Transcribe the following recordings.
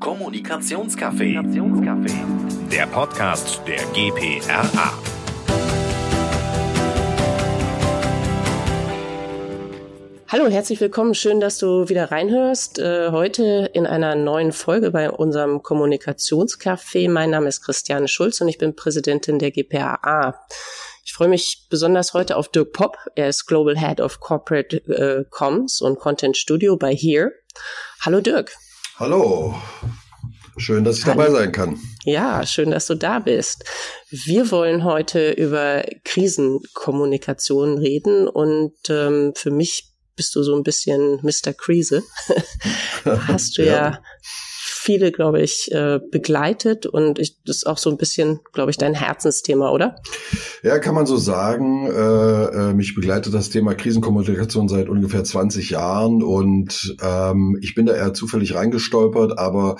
Kommunikationscafé. Der Podcast der GPRA. Hallo und herzlich willkommen. Schön, dass du wieder reinhörst. Äh, heute in einer neuen Folge bei unserem Kommunikationscafé. Mein Name ist Christiane Schulz und ich bin Präsidentin der GPAA. Ich freue mich besonders heute auf Dirk Popp. Er ist Global Head of Corporate äh, Comms und Content Studio bei Here. Hallo Dirk. Hallo. Schön, dass ich dabei sein kann. Ja, schön, dass du da bist. Wir wollen heute über Krisenkommunikation reden und ähm, für mich bist du so ein bisschen Mr. Krise. Hast du ja, ja viele, glaube ich, äh, begleitet und ich, das ist auch so ein bisschen, glaube ich, dein Herzensthema, oder? Ja, kann man so sagen. Äh, äh, mich begleitet das Thema Krisenkommunikation seit ungefähr 20 Jahren und ähm, ich bin da eher zufällig reingestolpert, aber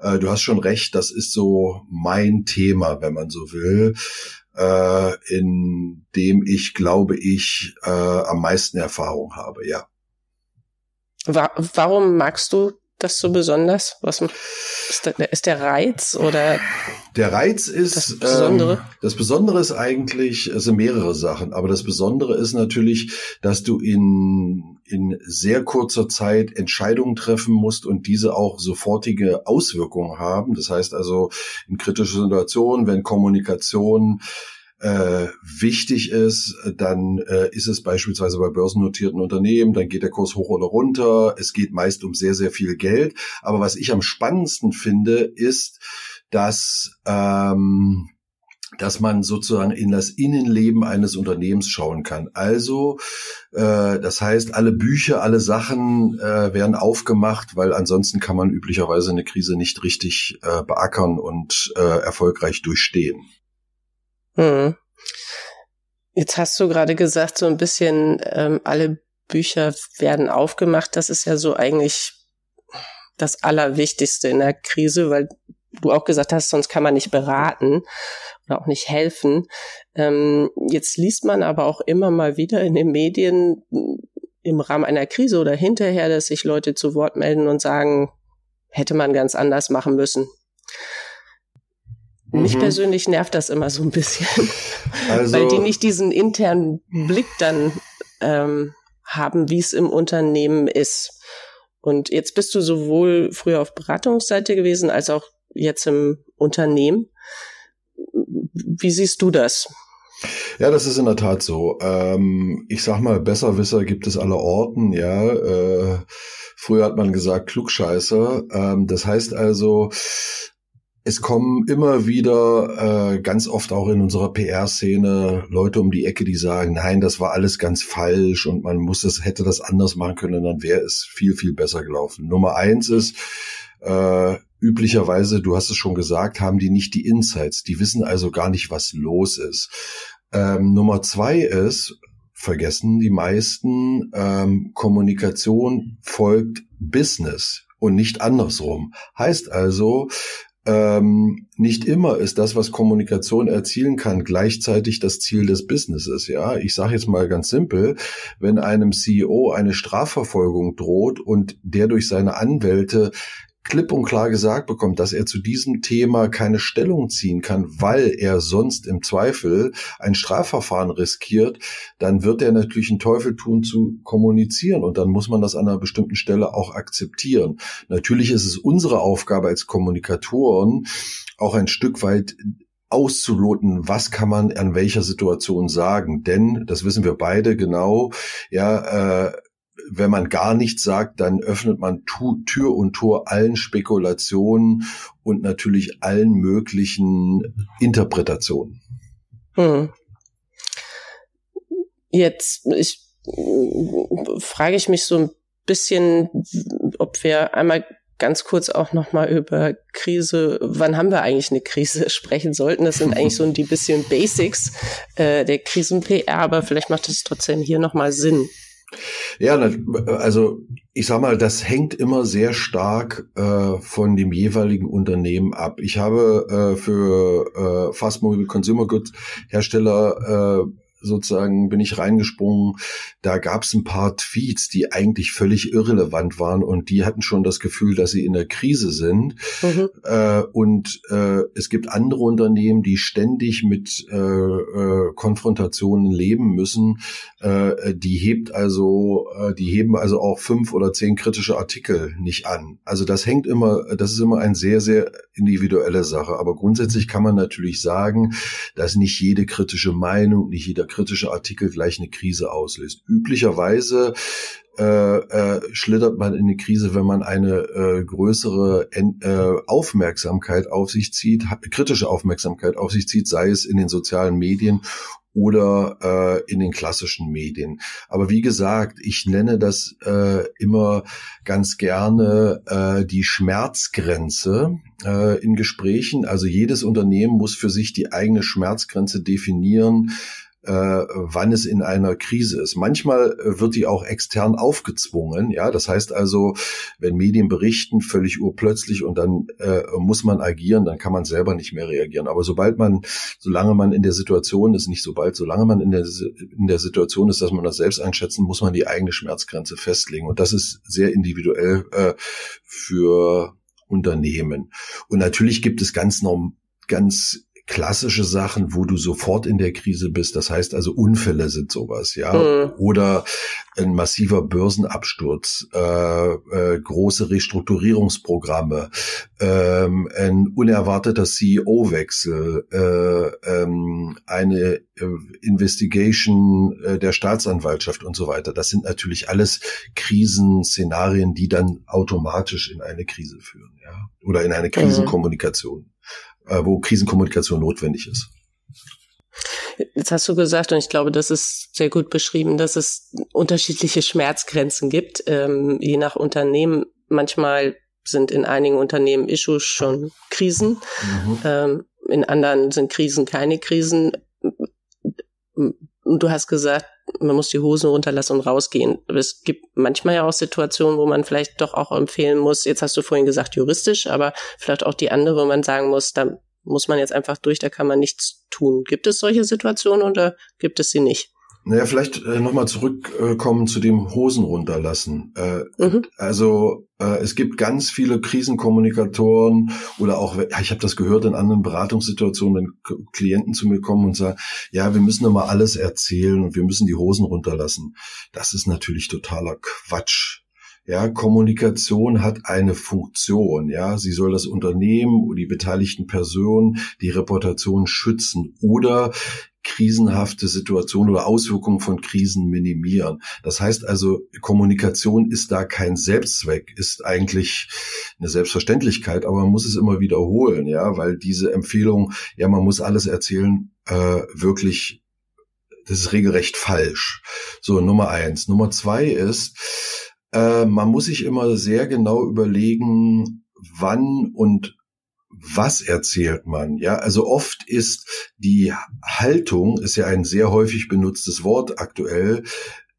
äh, du hast schon recht, das ist so mein Thema, wenn man so will äh, in dem ich, glaube ich, äh, am meisten Erfahrung habe, ja. Warum magst du das so besonders? Was ist der, ist der Reiz oder? Der Reiz ist das Besondere. Ähm, das Besondere ist eigentlich, es sind mehrere Sachen, aber das Besondere ist natürlich, dass du in in sehr kurzer Zeit Entscheidungen treffen musst und diese auch sofortige Auswirkungen haben. Das heißt also in kritischen Situationen, wenn Kommunikation äh, wichtig ist, dann äh, ist es beispielsweise bei börsennotierten Unternehmen, dann geht der Kurs hoch oder runter. Es geht meist um sehr, sehr viel Geld. Aber was ich am spannendsten finde, ist, dass ähm, dass man sozusagen in das Innenleben eines Unternehmens schauen kann. Also, äh, das heißt, alle Bücher, alle Sachen äh, werden aufgemacht, weil ansonsten kann man üblicherweise eine Krise nicht richtig äh, beackern und äh, erfolgreich durchstehen. Hm. Jetzt hast du gerade gesagt, so ein bisschen ähm, alle Bücher werden aufgemacht. Das ist ja so eigentlich das Allerwichtigste in der Krise, weil du auch gesagt hast, sonst kann man nicht beraten oder auch nicht helfen. Ähm, jetzt liest man aber auch immer mal wieder in den Medien im Rahmen einer Krise oder hinterher, dass sich Leute zu Wort melden und sagen, hätte man ganz anders machen müssen. Mich mhm. persönlich nervt das immer so ein bisschen, also, weil die nicht diesen internen Blick dann ähm, haben, wie es im Unternehmen ist. Und jetzt bist du sowohl früher auf Beratungsseite gewesen als auch jetzt im Unternehmen. Wie siehst du das? Ja, das ist in der Tat so. Ähm, ich sag mal, Besserwisser gibt es aller Orten, ja. Äh, früher hat man gesagt Klugscheißer. Ähm, das heißt also, es kommen immer wieder, äh, ganz oft auch in unserer PR-Szene, Leute um die Ecke, die sagen, nein, das war alles ganz falsch und man muss das, hätte das anders machen können, dann wäre es viel, viel besser gelaufen. Nummer eins ist, äh, üblicherweise, du hast es schon gesagt, haben die nicht die Insights. Die wissen also gar nicht, was los ist. Ähm, Nummer zwei ist, vergessen die meisten, ähm, Kommunikation folgt Business und nicht andersrum. Heißt also, ähm, nicht immer ist das, was Kommunikation erzielen kann, gleichzeitig das Ziel des Businesses. Ja, ich sage jetzt mal ganz simpel: Wenn einem CEO eine Strafverfolgung droht und der durch seine Anwälte klipp und klar gesagt bekommt, dass er zu diesem Thema keine Stellung ziehen kann, weil er sonst im Zweifel ein Strafverfahren riskiert, dann wird er natürlich einen Teufel tun zu kommunizieren und dann muss man das an einer bestimmten Stelle auch akzeptieren. Natürlich ist es unsere Aufgabe als Kommunikatoren auch ein Stück weit auszuloten, was kann man an welcher Situation sagen. Denn, das wissen wir beide genau, ja, äh, wenn man gar nichts sagt, dann öffnet man Tür und Tor allen Spekulationen und natürlich allen möglichen Interpretationen. Hm. Jetzt ich, frage ich mich so ein bisschen, ob wir einmal ganz kurz auch nochmal über Krise, wann haben wir eigentlich eine Krise sprechen sollten. Das sind eigentlich so die bisschen Basics äh, der Krisen-PR, aber vielleicht macht es trotzdem hier nochmal Sinn. Ja, also ich sag mal, das hängt immer sehr stark äh, von dem jeweiligen Unternehmen ab. Ich habe äh, für äh, Fast Mobile Consumer Goods Hersteller äh, sozusagen bin ich reingesprungen. Da gab es ein paar Tweets, die eigentlich völlig irrelevant waren und die hatten schon das Gefühl, dass sie in der Krise sind. Mhm. Äh, und äh, es gibt andere Unternehmen, die ständig mit äh, äh, Konfrontationen leben müssen. Äh, die hebt also, äh, die heben also auch fünf oder zehn kritische Artikel nicht an. Also das hängt immer, das ist immer ein sehr, sehr individuelle Sache. Aber grundsätzlich kann man natürlich sagen, dass nicht jede kritische Meinung, nicht jeder kritische Artikel gleich eine Krise auslöst. Üblicherweise äh, äh, schlittert man in eine Krise, wenn man eine äh, größere äh, Aufmerksamkeit auf sich zieht, kritische Aufmerksamkeit auf sich zieht, sei es in den sozialen Medien oder äh, in den klassischen Medien. Aber wie gesagt, ich nenne das äh, immer ganz gerne äh, die Schmerzgrenze äh, in Gesprächen. Also jedes Unternehmen muss für sich die eigene Schmerzgrenze definieren äh, wann es in einer Krise ist. Manchmal äh, wird die auch extern aufgezwungen. Ja, das heißt also, wenn Medien berichten, völlig urplötzlich und dann äh, muss man agieren, dann kann man selber nicht mehr reagieren. Aber sobald man, solange man in der Situation ist, nicht sobald, solange man in der, in der Situation ist, dass man das selbst einschätzen, muss man die eigene Schmerzgrenze festlegen. Und das ist sehr individuell äh, für Unternehmen. Und natürlich gibt es ganz norm, ganz klassische Sachen, wo du sofort in der Krise bist. Das heißt also Unfälle sind sowas, ja. Mhm. Oder ein massiver Börsenabsturz, äh, äh, große Restrukturierungsprogramme, ähm, ein unerwarteter CEO-Wechsel, äh, ähm, eine äh, Investigation äh, der Staatsanwaltschaft und so weiter. Das sind natürlich alles Krisenszenarien, die dann automatisch in eine Krise führen, ja. Oder in eine mhm. Äh, wo Krisenkommunikation notwendig ist. Jetzt hast du gesagt, und ich glaube, das ist sehr gut beschrieben, dass es unterschiedliche Schmerzgrenzen gibt, ähm, je nach Unternehmen. Manchmal sind in einigen Unternehmen Issues schon Krisen, mhm. ähm, in anderen sind Krisen keine Krisen. Du hast gesagt, man muss die Hosen runterlassen und rausgehen. Aber es gibt manchmal ja auch Situationen, wo man vielleicht doch auch empfehlen muss, jetzt hast du vorhin gesagt juristisch, aber vielleicht auch die andere, wo man sagen muss, da muss man jetzt einfach durch, da kann man nichts tun. Gibt es solche Situationen oder gibt es sie nicht? Naja, vielleicht äh, nochmal zurückkommen äh, zu dem Hosen runterlassen. Äh, mhm. Also äh, es gibt ganz viele Krisenkommunikatoren oder auch, ich habe das gehört in anderen Beratungssituationen, wenn Klienten zu mir kommen und sagen, ja, wir müssen immer alles erzählen und wir müssen die Hosen runterlassen. Das ist natürlich totaler Quatsch. Ja, Kommunikation hat eine Funktion. Ja, sie soll das Unternehmen die beteiligten Personen, die Reputation schützen oder krisenhafte Situationen oder Auswirkungen von Krisen minimieren. Das heißt also, Kommunikation ist da kein Selbstzweck, ist eigentlich eine Selbstverständlichkeit, aber man muss es immer wiederholen, ja, weil diese Empfehlung, ja, man muss alles erzählen, äh, wirklich, das ist regelrecht falsch. So, Nummer eins. Nummer zwei ist, äh, man muss sich immer sehr genau überlegen, wann und was erzählt man? Ja, also oft ist die Haltung, ist ja ein sehr häufig benutztes Wort aktuell,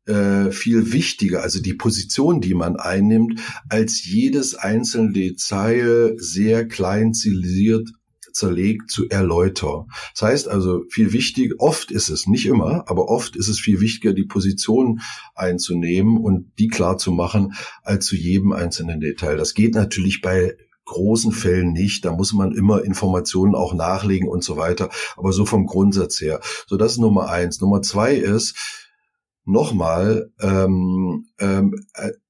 äh, viel wichtiger, also die Position, die man einnimmt, als jedes einzelne Detail sehr klein zielisiert zerlegt zu erläutern. Das heißt also viel wichtig, oft ist es, nicht immer, aber oft ist es viel wichtiger, die Position einzunehmen und die klar zu machen, als zu jedem einzelnen Detail. Das geht natürlich bei großen Fällen nicht. Da muss man immer Informationen auch nachlegen und so weiter. Aber so vom Grundsatz her. So, das ist Nummer eins. Nummer zwei ist, nochmal, ähm, ähm,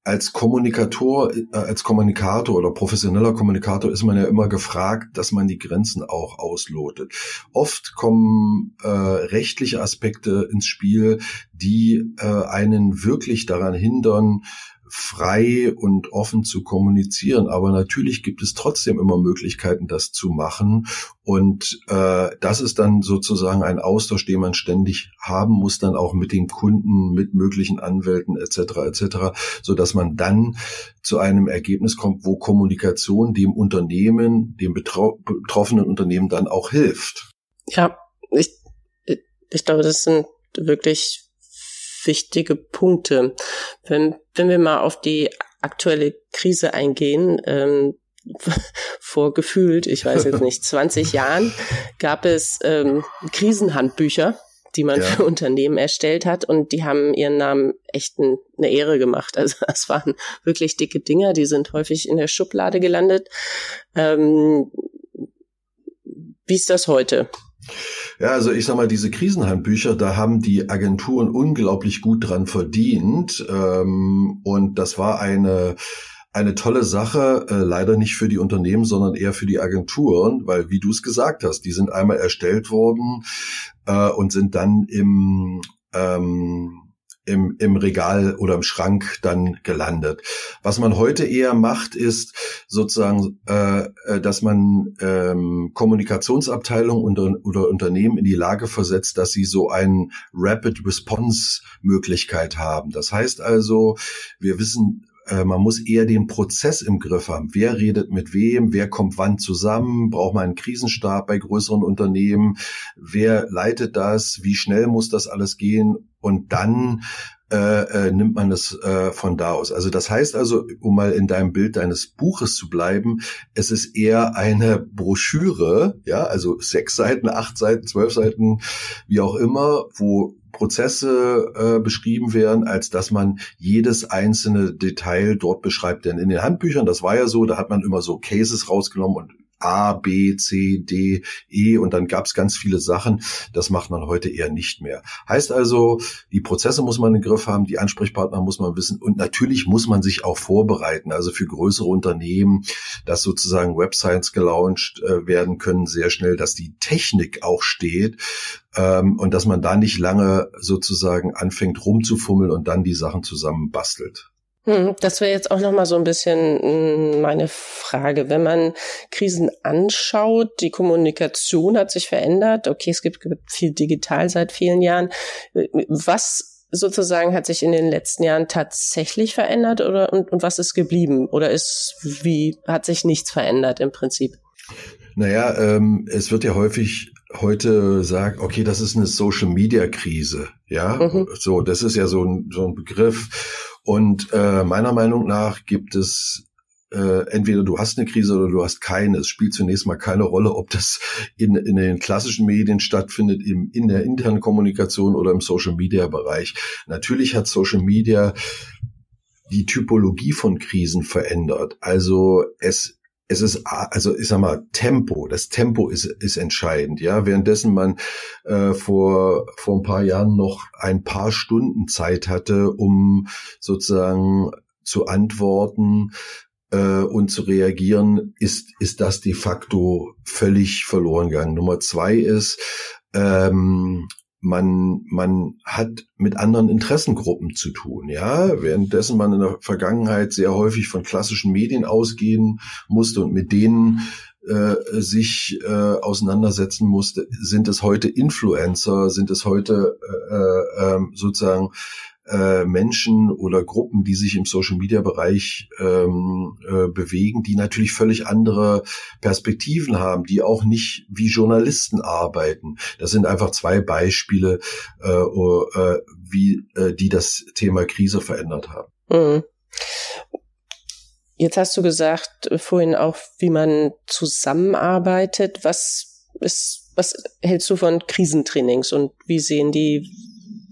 als Kommunikator, äh, als Kommunikator oder professioneller Kommunikator ist man ja immer gefragt, dass man die Grenzen auch auslotet. Oft kommen äh, rechtliche Aspekte ins Spiel, die äh, einen wirklich daran hindern, frei und offen zu kommunizieren. Aber natürlich gibt es trotzdem immer Möglichkeiten, das zu machen. Und äh, das ist dann sozusagen ein Austausch, den man ständig haben muss, dann auch mit den Kunden, mit möglichen Anwälten etc. etc., so dass man dann zu einem Ergebnis kommt, wo Kommunikation dem Unternehmen, dem betroffenen Unternehmen dann auch hilft. Ja, ich, ich glaube, das sind wirklich wichtige Punkte. Wenn, wenn wir mal auf die aktuelle Krise eingehen, ähm, vor gefühlt, ich weiß jetzt nicht, 20 Jahren gab es ähm, Krisenhandbücher die man ja. für Unternehmen erstellt hat. Und die haben ihren Namen echt eine Ehre gemacht. Also es waren wirklich dicke Dinger, die sind häufig in der Schublade gelandet. Ähm, wie ist das heute? Ja, also ich sag mal, diese Krisenhandbücher, da haben die Agenturen unglaublich gut dran verdient. Ähm, und das war eine eine tolle Sache, äh, leider nicht für die Unternehmen, sondern eher für die Agenturen, weil wie du es gesagt hast, die sind einmal erstellt worden äh, und sind dann im ähm, im, im Regal oder im Schrank dann gelandet. Was man heute eher macht, ist sozusagen, äh, äh dass man ähm, Kommunikationsabteilungen oder, oder Unternehmen in die Lage versetzt, dass sie so eine Rapid Response Möglichkeit haben. Das heißt also, wir wissen man muss eher den Prozess im Griff haben. Wer redet mit wem? Wer kommt wann zusammen? Braucht man einen Krisenstab bei größeren Unternehmen? Wer leitet das? Wie schnell muss das alles gehen? Und dann äh, äh, nimmt man es äh, von da aus. Also das heißt also, um mal in deinem Bild deines Buches zu bleiben, es ist eher eine Broschüre, ja, also sechs Seiten, acht Seiten, zwölf Seiten, wie auch immer, wo Prozesse äh, beschrieben werden, als dass man jedes einzelne Detail dort beschreibt. Denn in den Handbüchern, das war ja so, da hat man immer so Cases rausgenommen und A, B, C, D, E und dann gab es ganz viele Sachen. Das macht man heute eher nicht mehr. Heißt also, die Prozesse muss man im Griff haben, die Ansprechpartner muss man wissen und natürlich muss man sich auch vorbereiten. Also für größere Unternehmen, dass sozusagen Websites gelauncht äh, werden können sehr schnell, dass die Technik auch steht ähm, und dass man da nicht lange sozusagen anfängt rumzufummeln und dann die Sachen zusammen bastelt. Hm, das wäre jetzt auch noch mal so ein bisschen hm, meine Frage. Wenn man Krisen anschaut, die Kommunikation hat sich verändert. Okay, es gibt viel digital seit vielen Jahren. Was sozusagen hat sich in den letzten Jahren tatsächlich verändert oder und, und was ist geblieben? Oder ist wie hat sich nichts verändert im Prinzip? Naja, ähm, es wird ja häufig heute sagt, okay, das ist eine Social Media Krise, ja, mhm. so, das ist ja so ein, so ein Begriff. Und äh, meiner Meinung nach gibt es äh, entweder du hast eine Krise oder du hast keine. Es spielt zunächst mal keine Rolle, ob das in, in den klassischen Medien stattfindet, im, in der internen Kommunikation oder im Social Media Bereich. Natürlich hat Social Media die Typologie von Krisen verändert. Also es es ist, also ich sag mal, Tempo, das Tempo ist, ist entscheidend, ja. Währenddessen man äh, vor, vor ein paar Jahren noch ein paar Stunden Zeit hatte, um sozusagen zu antworten äh, und zu reagieren, ist, ist das de facto völlig verloren gegangen. Nummer zwei ist, ähm, man, man hat mit anderen Interessengruppen zu tun, ja, währenddessen man in der Vergangenheit sehr häufig von klassischen Medien ausgehen musste und mit denen äh, sich äh, auseinandersetzen musste, sind es heute Influencer, sind es heute äh, äh, ähm, sozusagen äh, Menschen oder Gruppen, die sich im Social Media Bereich ähm, äh, bewegen, die natürlich völlig andere Perspektiven haben, die auch nicht wie Journalisten arbeiten. Das sind einfach zwei Beispiele, äh, äh, wie äh, die das Thema Krise verändert haben. Mhm. Jetzt hast du gesagt äh, vorhin auch, wie man zusammenarbeitet. Was ist, was hältst du von Krisentrainings und wie sehen die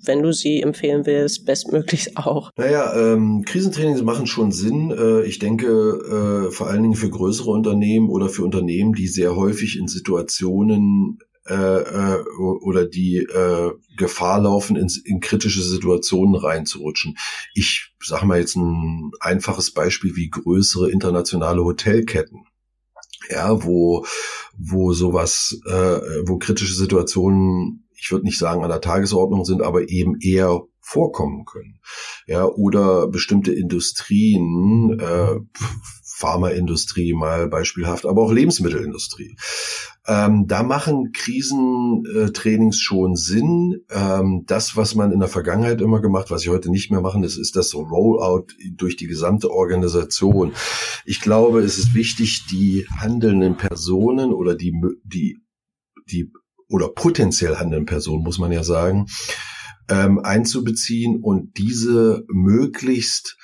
wenn du sie empfehlen willst, bestmöglichst auch. Naja, ähm, Krisentrainings machen schon Sinn. Äh, ich denke, äh, vor allen Dingen für größere Unternehmen oder für Unternehmen, die sehr häufig in Situationen äh, äh, oder die äh, Gefahr laufen, in, in kritische Situationen reinzurutschen. Ich sage mal jetzt ein einfaches Beispiel wie größere internationale Hotelketten ja, wo, wo sowas, äh, wo kritische Situationen ich würde nicht sagen an der Tagesordnung sind, aber eben eher vorkommen können. Ja, oder bestimmte Industrien, äh, Pharmaindustrie mal beispielhaft, aber auch Lebensmittelindustrie. Ähm, da machen Krisentrainings schon Sinn. Ähm, das, was man in der Vergangenheit immer gemacht, was ich heute nicht mehr machen, ist, ist das Rollout durch die gesamte Organisation. Ich glaube, es ist wichtig, die handelnden Personen oder die, die, die oder potenziell handelnden Personen, muss man ja sagen, ähm, einzubeziehen und diese möglichst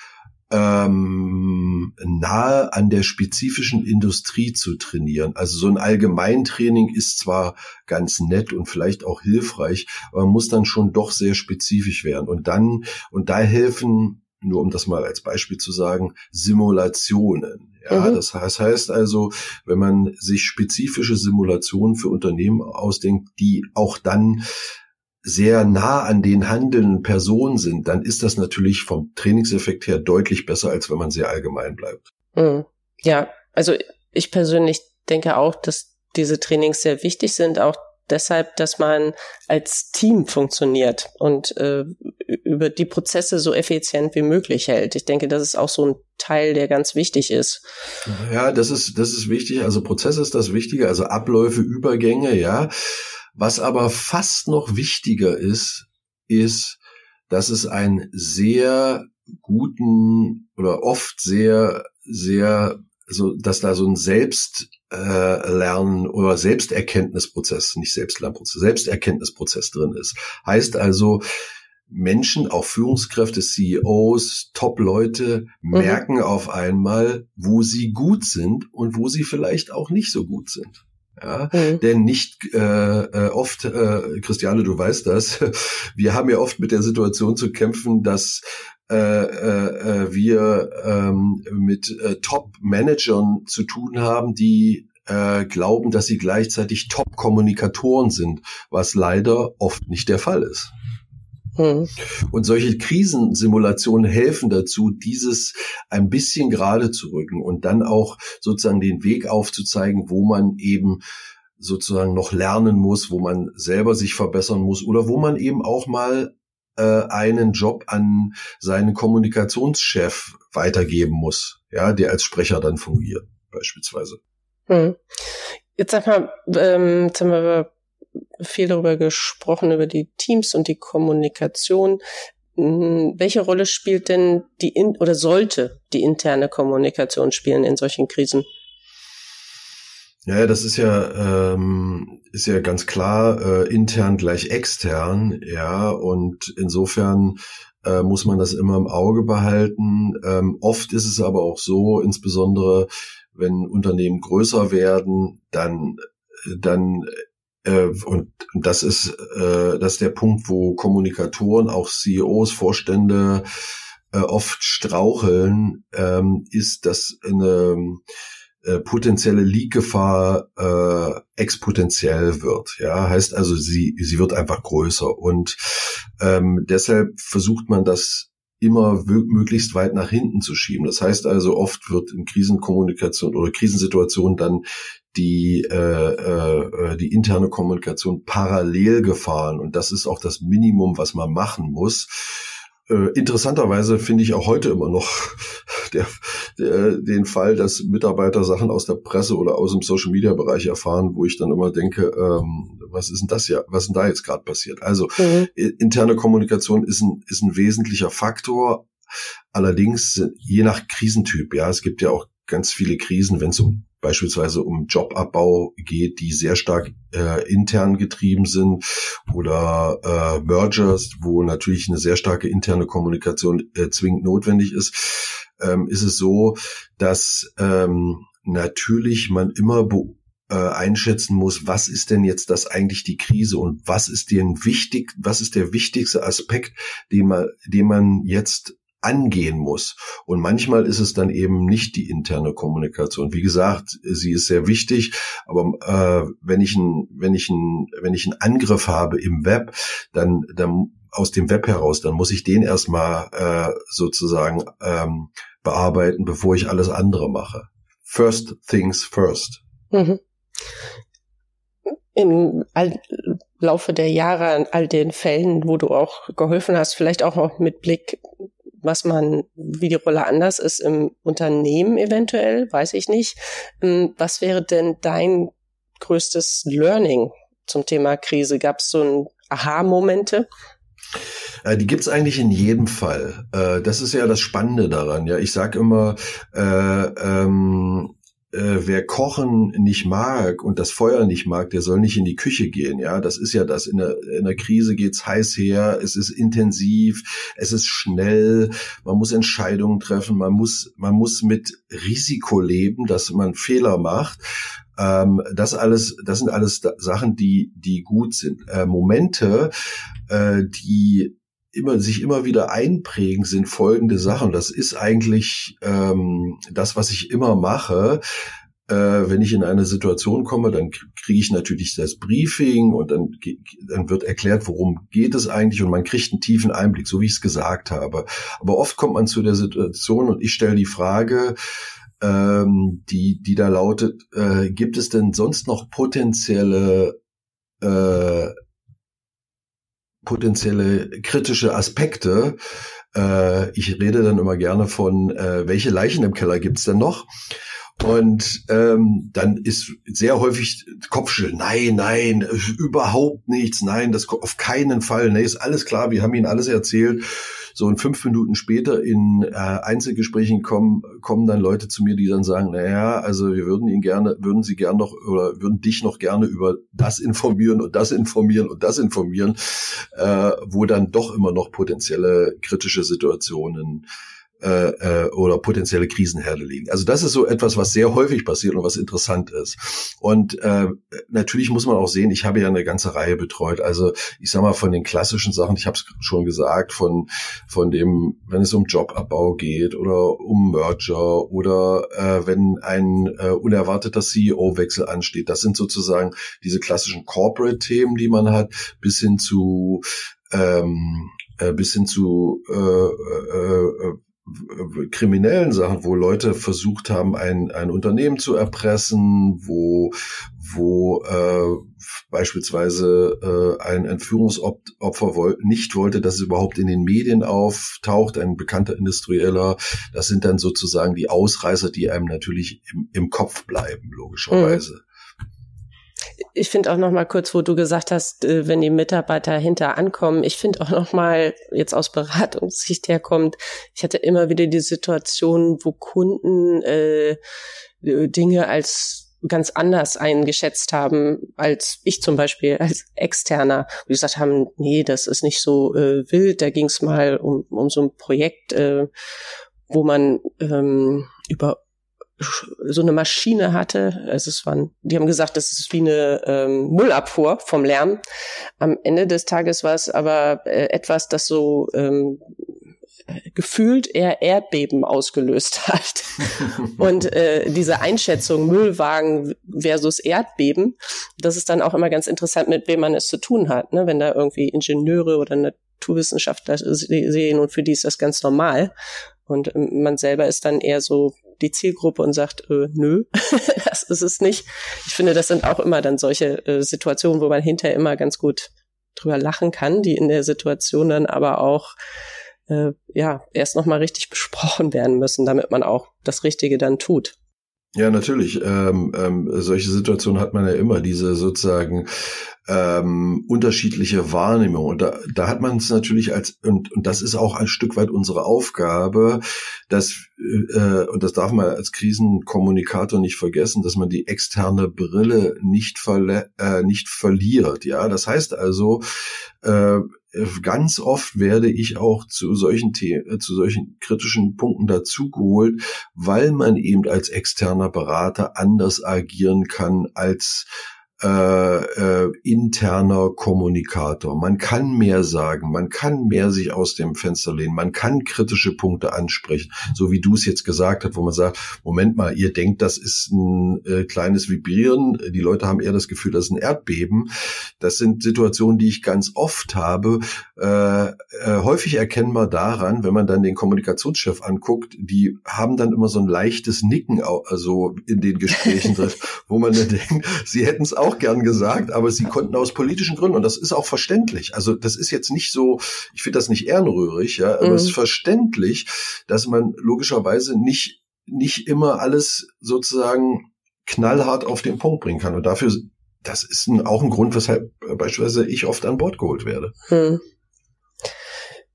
ähm, nahe an der spezifischen Industrie zu trainieren. Also so ein Allgemeintraining ist zwar ganz nett und vielleicht auch hilfreich, aber man muss dann schon doch sehr spezifisch werden. Und dann, und da helfen nur um das mal als Beispiel zu sagen, Simulationen. Ja, mhm. das heißt, heißt also, wenn man sich spezifische Simulationen für Unternehmen ausdenkt, die auch dann sehr nah an den handelnden Personen sind, dann ist das natürlich vom Trainingseffekt her deutlich besser, als wenn man sehr allgemein bleibt. Mhm. Ja, also ich persönlich denke auch, dass diese Trainings sehr wichtig sind, auch deshalb, dass man als Team funktioniert und äh, über die Prozesse so effizient wie möglich hält. Ich denke, das ist auch so ein Teil, der ganz wichtig ist. Ja, das ist, das ist wichtig. Also Prozess ist das Wichtige, also Abläufe, Übergänge, ja. Was aber fast noch wichtiger ist, ist, dass es einen sehr guten oder oft sehr, sehr, so, dass da so ein Selbst äh, Lernen oder Selbsterkenntnisprozess, nicht Selbstlernprozess, Selbsterkenntnisprozess drin ist. Heißt also, Menschen, auch Führungskräfte, CEOs, Top-Leute mhm. merken auf einmal, wo sie gut sind und wo sie vielleicht auch nicht so gut sind. Ja, mhm. denn nicht äh, äh, oft, äh, Christiane, du weißt das, wir haben ja oft mit der Situation zu kämpfen, dass äh, äh, äh, wir ähm, mit äh, Top-Managern zu tun haben, die äh, glauben, dass sie gleichzeitig Top-Kommunikatoren sind, was leider oft nicht der Fall ist. Hm. Und solche Krisensimulationen helfen dazu, dieses ein bisschen gerade zu rücken und dann auch sozusagen den Weg aufzuzeigen, wo man eben sozusagen noch lernen muss, wo man selber sich verbessern muss oder wo man eben auch mal äh, einen Job an seinen Kommunikationschef weitergeben muss, ja, der als Sprecher dann fungiert, beispielsweise. Hm. Jetzt sag mal, ähm, jetzt haben wir viel darüber gesprochen, über die Teams und die Kommunikation. Hm, welche Rolle spielt denn die in oder sollte die interne Kommunikation spielen in solchen Krisen? Ja, das ist ja ähm, ist ja ganz klar äh, intern gleich extern, ja und insofern äh, muss man das immer im Auge behalten. Ähm, oft ist es aber auch so, insbesondere wenn Unternehmen größer werden, dann dann und das ist äh, das ist der Punkt, wo Kommunikatoren, auch CEOs, Vorstände äh, oft straucheln, ähm, ist, dass eine äh, potenzielle Leak-Gefahr äh, exponentiell wird. Ja, heißt also, sie sie wird einfach größer und ähm, deshalb versucht man das immer möglichst weit nach hinten zu schieben. Das heißt also, oft wird in Krisenkommunikation oder Krisensituationen dann die äh, äh, die interne Kommunikation parallel gefahren und das ist auch das Minimum, was man machen muss äh, interessanterweise finde ich auch heute immer noch der, der, den Fall, dass Mitarbeiter Sachen aus der Presse oder aus dem Social Media Bereich erfahren, wo ich dann immer denke, ähm, was ist denn das ja, was ist denn da jetzt gerade passiert? Also mhm. interne Kommunikation ist ein, ist ein wesentlicher Faktor. Allerdings je nach Krisentyp, ja, es gibt ja auch ganz viele Krisen, wenn es um beispielsweise um Jobabbau geht, die sehr stark äh, intern getrieben sind oder äh, Mergers, wo natürlich eine sehr starke interne Kommunikation äh, zwingend notwendig ist, ähm, ist es so, dass ähm, natürlich man immer äh, einschätzen muss, was ist denn jetzt das eigentlich die Krise und was ist denn wichtig, was ist der wichtigste Aspekt, den man, den man jetzt angehen muss. Und manchmal ist es dann eben nicht die interne Kommunikation. Wie gesagt, sie ist sehr wichtig, aber äh, wenn ich ein, wenn ich ein, wenn ich einen Angriff habe im Web, dann, dann aus dem Web heraus, dann muss ich den erstmal äh, sozusagen ähm, bearbeiten, bevor ich alles andere mache. First things first. Mhm. Im Laufe der Jahre an all den Fällen, wo du auch geholfen hast, vielleicht auch mit Blick was man, wie die Rolle anders ist im Unternehmen eventuell, weiß ich nicht. Ähm, was wäre denn dein größtes Learning zum Thema Krise? Gab es so ein Aha-Momente? Äh, die gibt's eigentlich in jedem Fall. Äh, das ist ja das Spannende daran. Ja, ich sage immer, äh, ähm, äh, wer Kochen nicht mag und das Feuer nicht mag, der soll nicht in die Küche gehen. Ja, das ist ja das. In der, in der Krise geht's heiß her. Es ist intensiv. Es ist schnell. Man muss Entscheidungen treffen. Man muss, man muss mit Risiko leben, dass man Fehler macht. Ähm, das alles, das sind alles Sachen, die, die gut sind. Äh, Momente, äh, die immer sich immer wieder einprägen, sind folgende Sachen. Das ist eigentlich ähm, das, was ich immer mache. Äh, wenn ich in eine Situation komme, dann kriege ich natürlich das Briefing und dann, dann wird erklärt, worum geht es eigentlich und man kriegt einen tiefen Einblick, so wie ich es gesagt habe. Aber oft kommt man zu der Situation und ich stelle die Frage, ähm, die, die da lautet, äh, gibt es denn sonst noch potenzielle äh, potenzielle kritische Aspekte. Äh, ich rede dann immer gerne von, äh, welche Leichen im Keller gibt's denn noch? Und ähm, dann ist sehr häufig Kopfschütteln. Nein, nein, überhaupt nichts. Nein, das auf keinen Fall. Nee, ist alles klar. Wir haben Ihnen alles erzählt. So und fünf Minuten später in äh, Einzelgesprächen kommen kommen dann Leute zu mir, die dann sagen, naja, also wir würden ihn gerne, würden Sie gern noch oder würden dich noch gerne über das informieren und das informieren und das informieren, äh, wo dann doch immer noch potenzielle kritische Situationen äh, äh, oder potenzielle Krisenherde liegen. Also das ist so etwas, was sehr häufig passiert und was interessant ist. Und äh, natürlich muss man auch sehen, ich habe ja eine ganze Reihe betreut. Also ich sage mal von den klassischen Sachen, ich habe es schon gesagt, von von dem, wenn es um Jobabbau geht oder um Merger oder äh, wenn ein äh, unerwarteter CEO-Wechsel ansteht. Das sind sozusagen diese klassischen Corporate-Themen, die man hat, bis hin zu ähm, äh, bis hin zu äh, äh, äh kriminellen Sachen, wo Leute versucht haben, ein, ein Unternehmen zu erpressen, wo, wo äh, beispielsweise äh, ein Entführungsopfer woll nicht wollte, dass es überhaupt in den Medien auftaucht, ein bekannter Industrieller. Das sind dann sozusagen die Ausreißer, die einem natürlich im, im Kopf bleiben, logischerweise. Mhm ich finde auch noch mal kurz, wo du gesagt hast, äh, wenn die Mitarbeiter hinter ankommen. Ich finde auch noch mal jetzt aus Beratungssicht herkommt. Ich hatte immer wieder die Situation, wo Kunden äh, Dinge als ganz anders eingeschätzt haben als ich zum Beispiel als Externer, wo gesagt haben, nee, das ist nicht so äh, wild. Da ging es mal um, um so ein Projekt, äh, wo man ähm, über so eine Maschine hatte. Also es waren, die haben gesagt, das ist wie eine ähm, Müllabfuhr vom Lärm. Am Ende des Tages war es aber äh, etwas, das so ähm, gefühlt eher Erdbeben ausgelöst hat. Und äh, diese Einschätzung Müllwagen versus Erdbeben, das ist dann auch immer ganz interessant, mit wem man es zu tun hat. Ne? Wenn da irgendwie Ingenieure oder Naturwissenschaftler sehen und für die ist das ganz normal. Und ähm, man selber ist dann eher so die Zielgruppe und sagt, äh, nö, das ist es nicht. Ich finde, das sind auch immer dann solche äh, Situationen, wo man hinterher immer ganz gut drüber lachen kann, die in der Situation dann aber auch äh, ja erst nochmal richtig besprochen werden müssen, damit man auch das Richtige dann tut. Ja, natürlich. Ähm, ähm, solche Situationen hat man ja immer, diese sozusagen ähm, unterschiedliche Wahrnehmung. Und da, da hat man es natürlich als, und, und das ist auch ein Stück weit unsere Aufgabe, dass, äh, und das darf man als Krisenkommunikator nicht vergessen, dass man die externe Brille nicht, verle äh, nicht verliert. Ja, das heißt also, äh, ganz oft werde ich auch zu solchen Themen, äh, zu solchen kritischen Punkten dazugeholt, weil man eben als externer Berater anders agieren kann als äh, äh, interner Kommunikator. Man kann mehr sagen, man kann mehr sich aus dem Fenster lehnen, man kann kritische Punkte ansprechen, so wie du es jetzt gesagt hast, wo man sagt, Moment mal, ihr denkt, das ist ein äh, kleines Vibrieren, die Leute haben eher das Gefühl, das ist ein Erdbeben. Das sind Situationen, die ich ganz oft habe, äh, äh, häufig erkennbar daran, wenn man dann den Kommunikationschef anguckt, die haben dann immer so ein leichtes Nicken also in den Gesprächen drin, wo man dann denkt, sie hätten es auch auch gern gesagt, aber sie konnten aus politischen Gründen, und das ist auch verständlich. Also das ist jetzt nicht so, ich finde das nicht ehrenrührig, ja, aber mhm. es ist verständlich, dass man logischerweise nicht, nicht immer alles sozusagen knallhart auf den Punkt bringen kann. Und dafür, das ist ein, auch ein Grund, weshalb beispielsweise ich oft an Bord geholt werde. Mhm.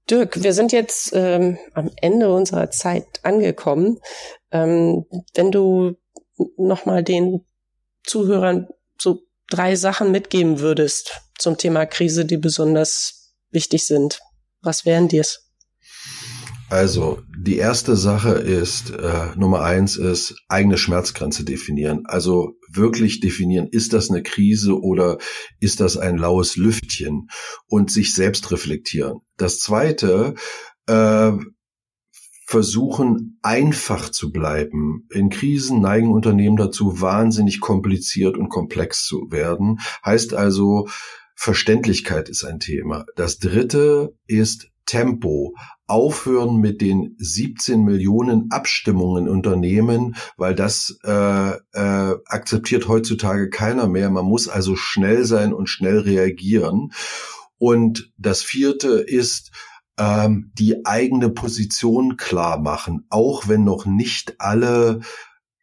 Dirk, wir sind jetzt ähm, am Ende unserer Zeit angekommen. Ähm, wenn du nochmal den Zuhörern so drei Sachen mitgeben würdest zum Thema Krise, die besonders wichtig sind, was wären dir's? Also die erste Sache ist, äh, Nummer eins ist eigene Schmerzgrenze definieren. Also wirklich definieren, ist das eine Krise oder ist das ein laues Lüftchen und sich selbst reflektieren. Das zweite, äh, versuchen einfach zu bleiben. In Krisen neigen Unternehmen dazu, wahnsinnig kompliziert und komplex zu werden. Heißt also, Verständlichkeit ist ein Thema. Das dritte ist Tempo. Aufhören mit den 17 Millionen Abstimmungen Unternehmen, weil das äh, äh, akzeptiert heutzutage keiner mehr. Man muss also schnell sein und schnell reagieren. Und das vierte ist, ähm, die eigene Position klar machen, auch wenn noch nicht alle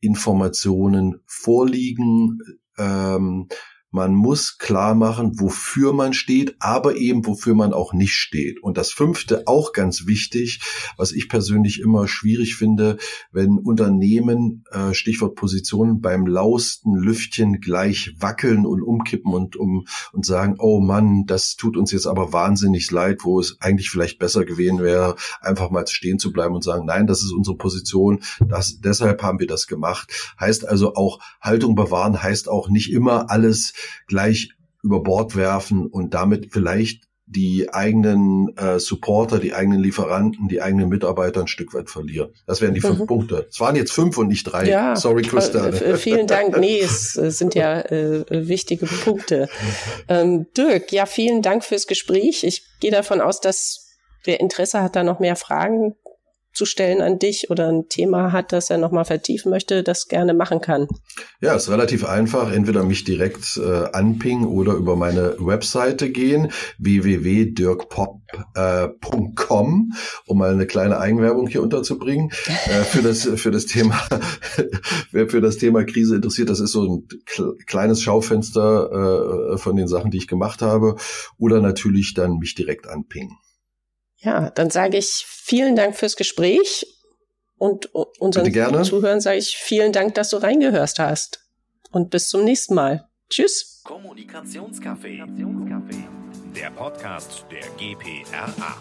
Informationen vorliegen. Ähm, man muss klar machen, wofür man steht, aber eben wofür man auch nicht steht. Und das fünfte, auch ganz wichtig, was ich persönlich immer schwierig finde, wenn Unternehmen, äh, Stichwort Positionen, beim lausten Lüftchen gleich wackeln und umkippen und, um, und sagen, oh Mann, das tut uns jetzt aber wahnsinnig leid, wo es eigentlich vielleicht besser gewesen wäre, einfach mal stehen zu bleiben und sagen, nein, das ist unsere Position, das, deshalb haben wir das gemacht. Heißt also auch Haltung bewahren, heißt auch nicht immer alles gleich über Bord werfen und damit vielleicht die eigenen äh, Supporter, die eigenen Lieferanten, die eigenen Mitarbeiter ein Stück weit verlieren. Das wären die fünf mhm. Punkte. Es waren jetzt fünf und nicht drei. Ja, Sorry, Christiane. Äh, vielen Dank. Nee, es sind ja äh, wichtige Punkte. Ähm, Dirk, ja, vielen Dank fürs Gespräch. Ich gehe davon aus, dass wer Interesse hat, da noch mehr Fragen zu stellen an dich oder ein Thema hat, das er nochmal vertiefen möchte, das gerne machen kann. Ja, ist relativ einfach. Entweder mich direkt äh, anpingen oder über meine Webseite gehen, www.dirkpop.com, um mal eine kleine Eigenwerbung hier unterzubringen. äh, für das, für das Thema, wer für das Thema Krise interessiert, das ist so ein kleines Schaufenster äh, von den Sachen, die ich gemacht habe. Oder natürlich dann mich direkt anpingen. Ja, dann sage ich vielen Dank fürs Gespräch und unseren Zuhörern sage ich vielen Dank, dass du reingehört hast. Und bis zum nächsten Mal. Tschüss. Kommunikationscafé. Der Podcast der GPRA.